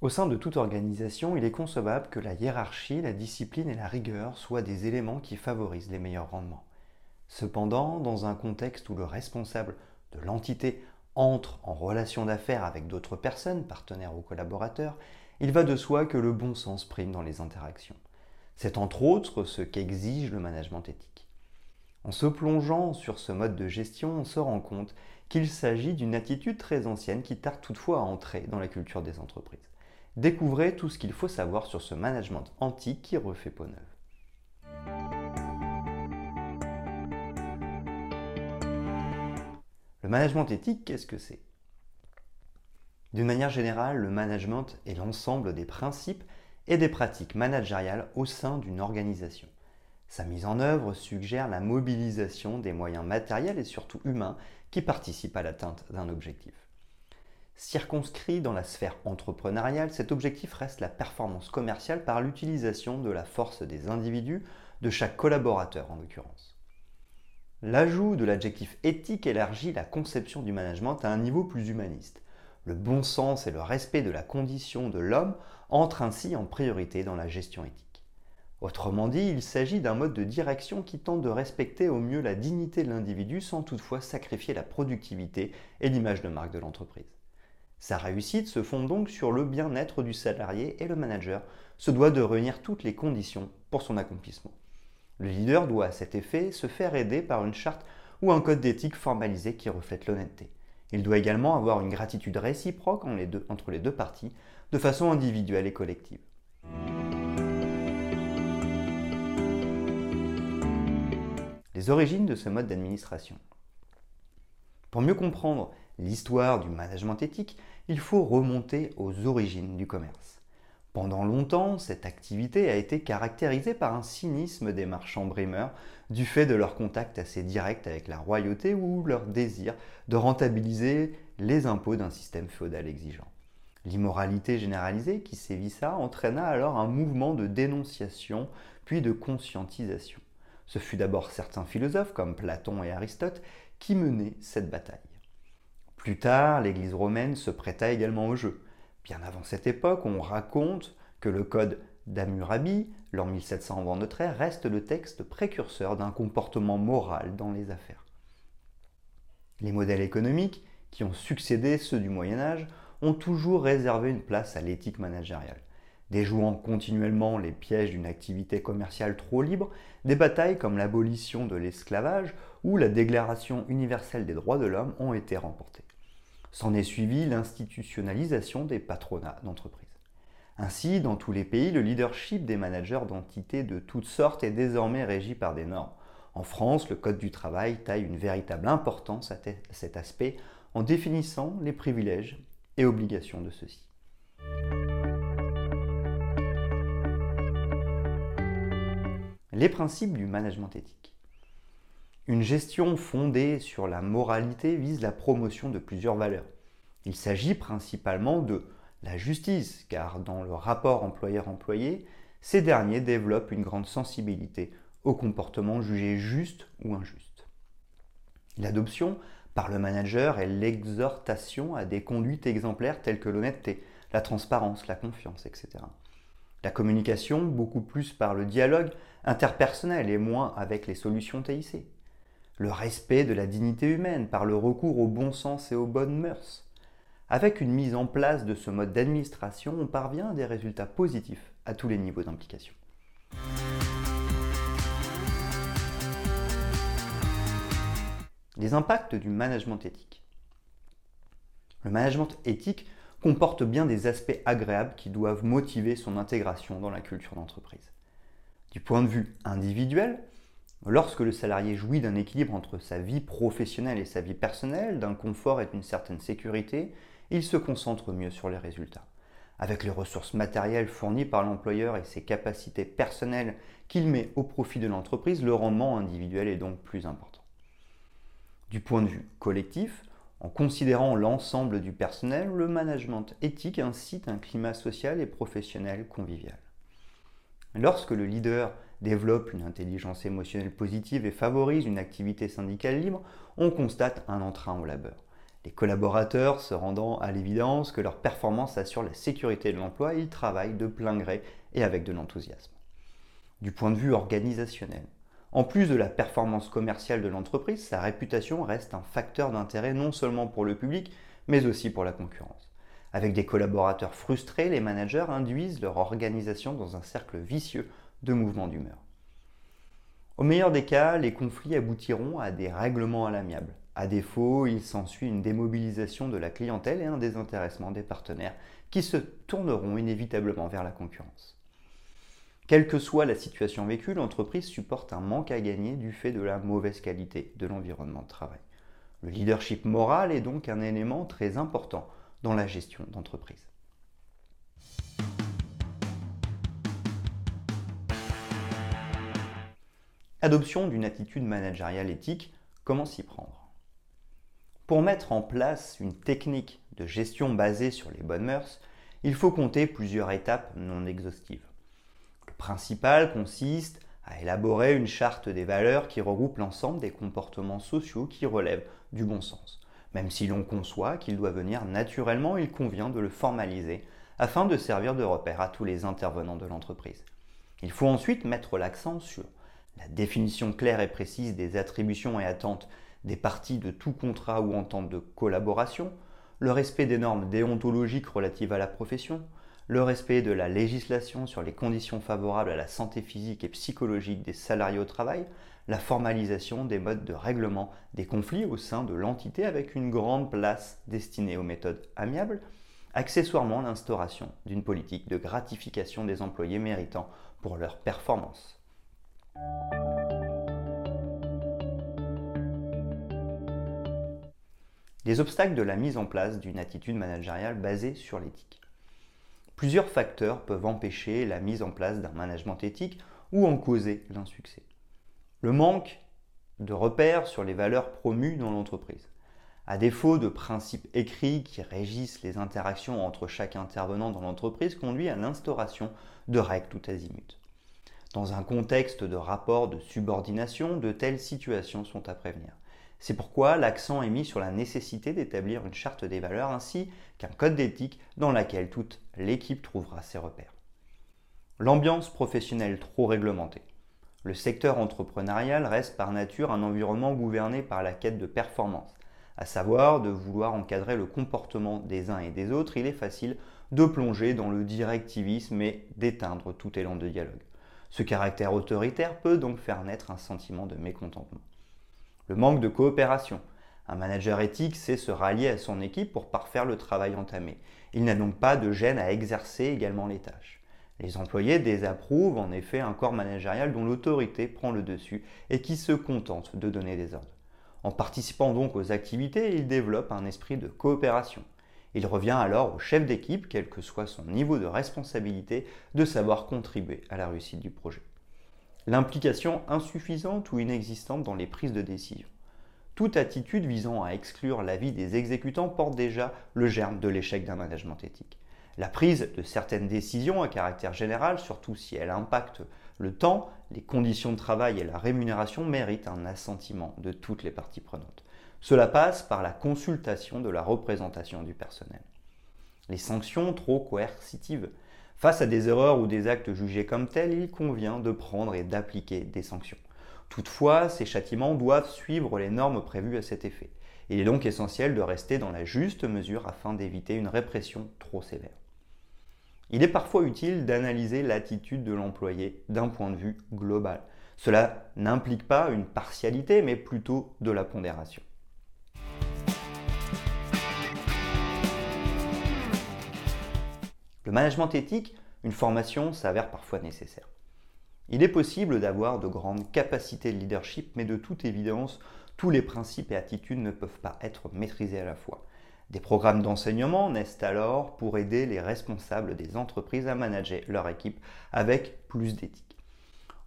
Au sein de toute organisation, il est concevable que la hiérarchie, la discipline et la rigueur soient des éléments qui favorisent les meilleurs rendements. Cependant, dans un contexte où le responsable de l'entité entre en relation d'affaires avec d'autres personnes, partenaires ou collaborateurs, il va de soi que le bon sens prime dans les interactions. C'est entre autres ce qu'exige le management éthique. En se plongeant sur ce mode de gestion, on se rend compte qu'il s'agit d'une attitude très ancienne qui tarde toutefois à entrer dans la culture des entreprises. Découvrez tout ce qu'il faut savoir sur ce management antique qui refait peau neuve. Le management éthique, qu'est-ce que c'est? D'une manière générale, le management est l'ensemble des principes et des pratiques managériales au sein d'une organisation. Sa mise en œuvre suggère la mobilisation des moyens matériels et surtout humains qui participent à l'atteinte d'un objectif. Circonscrit dans la sphère entrepreneuriale, cet objectif reste la performance commerciale par l'utilisation de la force des individus, de chaque collaborateur en l'occurrence. L'ajout de l'adjectif éthique élargit la conception du management à un niveau plus humaniste. Le bon sens et le respect de la condition de l'homme entrent ainsi en priorité dans la gestion éthique. Autrement dit, il s'agit d'un mode de direction qui tente de respecter au mieux la dignité de l'individu sans toutefois sacrifier la productivité et l'image de marque de l'entreprise. Sa réussite se fonde donc sur le bien-être du salarié et le manager se doit de réunir toutes les conditions pour son accomplissement. Le leader doit à cet effet se faire aider par une charte ou un code d'éthique formalisé qui reflète l'honnêteté. Il doit également avoir une gratitude réciproque entre les deux parties, de façon individuelle et collective. Les origines de ce mode d'administration. Pour mieux comprendre l'histoire du management éthique, il faut remonter aux origines du commerce. Pendant longtemps, cette activité a été caractérisée par un cynisme des marchands brimeurs du fait de leur contact assez direct avec la royauté ou leur désir de rentabiliser les impôts d'un système féodal exigeant. L'immoralité généralisée qui sévissa entraîna alors un mouvement de dénonciation puis de conscientisation. Ce fut d'abord certains philosophes comme Platon et Aristote qui menaient cette bataille. Plus tard, l'Église romaine se prêta également au jeu. Bien avant cette époque, on raconte que le code d'Hammurabi, l'an 1700 avant notre ère, reste le texte précurseur d'un comportement moral dans les affaires. Les modèles économiques, qui ont succédé ceux du Moyen Âge, ont toujours réservé une place à l'éthique managériale. Déjouant continuellement les pièges d'une activité commerciale trop libre, des batailles comme l'abolition de l'esclavage ou la Déclaration universelle des droits de l'homme ont été remportées. S'en est suivi l'institutionnalisation des patronats d'entreprise. Ainsi, dans tous les pays, le leadership des managers d'entités de toutes sortes est désormais régi par des normes. En France, le Code du travail taille une véritable importance à cet aspect en définissant les privilèges et obligations de ceux-ci. Les principes du management éthique. Une gestion fondée sur la moralité vise la promotion de plusieurs valeurs. Il s'agit principalement de la justice, car dans le rapport employeur-employé, ces derniers développent une grande sensibilité aux comportements jugés justes ou injustes. L'adoption par le manager est l'exhortation à des conduites exemplaires telles que l'honnêteté, la transparence, la confiance, etc. La communication, beaucoup plus par le dialogue interpersonnel et moins avec les solutions TIC le respect de la dignité humaine par le recours au bon sens et aux bonnes mœurs. Avec une mise en place de ce mode d'administration, on parvient à des résultats positifs à tous les niveaux d'implication. Les impacts du management éthique. Le management éthique comporte bien des aspects agréables qui doivent motiver son intégration dans la culture d'entreprise. Du point de vue individuel, Lorsque le salarié jouit d'un équilibre entre sa vie professionnelle et sa vie personnelle, d'un confort et d'une certaine sécurité, il se concentre mieux sur les résultats. avec les ressources matérielles fournies par l'employeur et ses capacités personnelles qu'il met au profit de l'entreprise, le rendement individuel est donc plus important. Du point de vue collectif, en considérant l'ensemble du personnel, le management éthique incite un climat social et professionnel convivial. Lorsque le leader développe une intelligence émotionnelle positive et favorise une activité syndicale libre, on constate un entrain au labeur. Les collaborateurs se rendant à l'évidence que leur performance assure la sécurité de l'emploi, ils travaillent de plein gré et avec de l'enthousiasme. Du point de vue organisationnel, en plus de la performance commerciale de l'entreprise, sa réputation reste un facteur d'intérêt non seulement pour le public, mais aussi pour la concurrence. Avec des collaborateurs frustrés, les managers induisent leur organisation dans un cercle vicieux de mouvements d'humeur. Au meilleur des cas, les conflits aboutiront à des règlements à l'amiable. À défaut, il s'ensuit une démobilisation de la clientèle et un désintéressement des partenaires qui se tourneront inévitablement vers la concurrence. Quelle que soit la situation vécue, l'entreprise supporte un manque à gagner du fait de la mauvaise qualité de l'environnement de travail. Le leadership moral est donc un élément très important dans la gestion d'entreprise. Adoption d'une attitude managériale éthique, comment s'y prendre? Pour mettre en place une technique de gestion basée sur les bonnes mœurs, il faut compter plusieurs étapes non exhaustives. Le principal consiste à élaborer une charte des valeurs qui regroupe l'ensemble des comportements sociaux qui relèvent du bon sens. Même si l'on conçoit qu'il doit venir naturellement, il convient de le formaliser afin de servir de repère à tous les intervenants de l'entreprise. Il faut ensuite mettre l'accent sur la définition claire et précise des attributions et attentes des parties de tout contrat ou entente de collaboration, le respect des normes déontologiques relatives à la profession, le respect de la législation sur les conditions favorables à la santé physique et psychologique des salariés au travail, la formalisation des modes de règlement des conflits au sein de l'entité avec une grande place destinée aux méthodes amiables, accessoirement l'instauration d'une politique de gratification des employés méritants pour leur performance. Les obstacles de la mise en place d'une attitude managériale basée sur l'éthique. Plusieurs facteurs peuvent empêcher la mise en place d'un management éthique ou en causer l'insuccès. Le manque de repères sur les valeurs promues dans l'entreprise. À défaut de principes écrits qui régissent les interactions entre chaque intervenant dans l'entreprise, conduit à l'instauration de règles tout azimut. Dans un contexte de rapport de subordination, de telles situations sont à prévenir. C'est pourquoi l'accent est mis sur la nécessité d'établir une charte des valeurs ainsi qu'un code d'éthique dans laquelle toute l'équipe trouvera ses repères. L'ambiance professionnelle trop réglementée. Le secteur entrepreneurial reste par nature un environnement gouverné par la quête de performance, à savoir de vouloir encadrer le comportement des uns et des autres, il est facile de plonger dans le directivisme et d'éteindre tout élan de dialogue. Ce caractère autoritaire peut donc faire naître un sentiment de mécontentement. Le manque de coopération. Un manager éthique sait se rallier à son équipe pour parfaire le travail entamé. Il n'a donc pas de gêne à exercer également les tâches. Les employés désapprouvent en effet un corps managérial dont l'autorité prend le dessus et qui se contente de donner des ordres. En participant donc aux activités, il développe un esprit de coopération. Il revient alors au chef d'équipe, quel que soit son niveau de responsabilité, de savoir contribuer à la réussite du projet. L'implication insuffisante ou inexistante dans les prises de décision. Toute attitude visant à exclure l'avis des exécutants porte déjà le germe de l'échec d'un management éthique. La prise de certaines décisions à caractère général, surtout si elle impacte le temps, les conditions de travail et la rémunération, mérite un assentiment de toutes les parties prenantes. Cela passe par la consultation de la représentation du personnel. Les sanctions trop coercitives. Face à des erreurs ou des actes jugés comme tels, il convient de prendre et d'appliquer des sanctions. Toutefois, ces châtiments doivent suivre les normes prévues à cet effet. Il est donc essentiel de rester dans la juste mesure afin d'éviter une répression trop sévère. Il est parfois utile d'analyser l'attitude de l'employé d'un point de vue global. Cela n'implique pas une partialité, mais plutôt de la pondération. Le management éthique, une formation s'avère parfois nécessaire. Il est possible d'avoir de grandes capacités de leadership, mais de toute évidence, tous les principes et attitudes ne peuvent pas être maîtrisés à la fois. Des programmes d'enseignement naissent alors pour aider les responsables des entreprises à manager leur équipe avec plus d'éthique.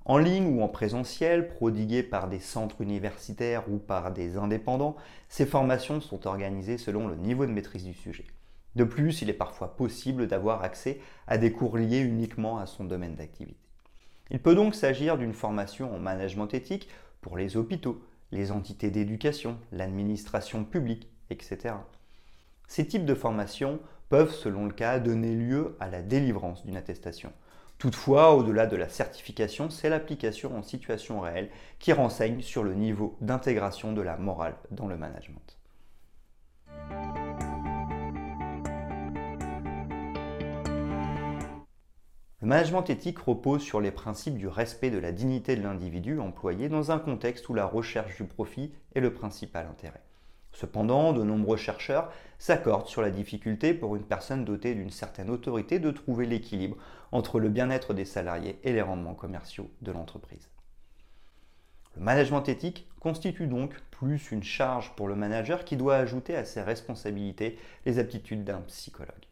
En ligne ou en présentiel, prodiguées par des centres universitaires ou par des indépendants, ces formations sont organisées selon le niveau de maîtrise du sujet. De plus, il est parfois possible d'avoir accès à des cours liés uniquement à son domaine d'activité. Il peut donc s'agir d'une formation en management éthique pour les hôpitaux, les entités d'éducation, l'administration publique, etc. Ces types de formations peuvent, selon le cas, donner lieu à la délivrance d'une attestation. Toutefois, au-delà de la certification, c'est l'application en situation réelle qui renseigne sur le niveau d'intégration de la morale dans le management. Le management éthique repose sur les principes du respect de la dignité de l'individu employé dans un contexte où la recherche du profit est le principal intérêt. Cependant, de nombreux chercheurs s'accordent sur la difficulté pour une personne dotée d'une certaine autorité de trouver l'équilibre entre le bien-être des salariés et les rendements commerciaux de l'entreprise. Le management éthique constitue donc plus une charge pour le manager qui doit ajouter à ses responsabilités les aptitudes d'un psychologue.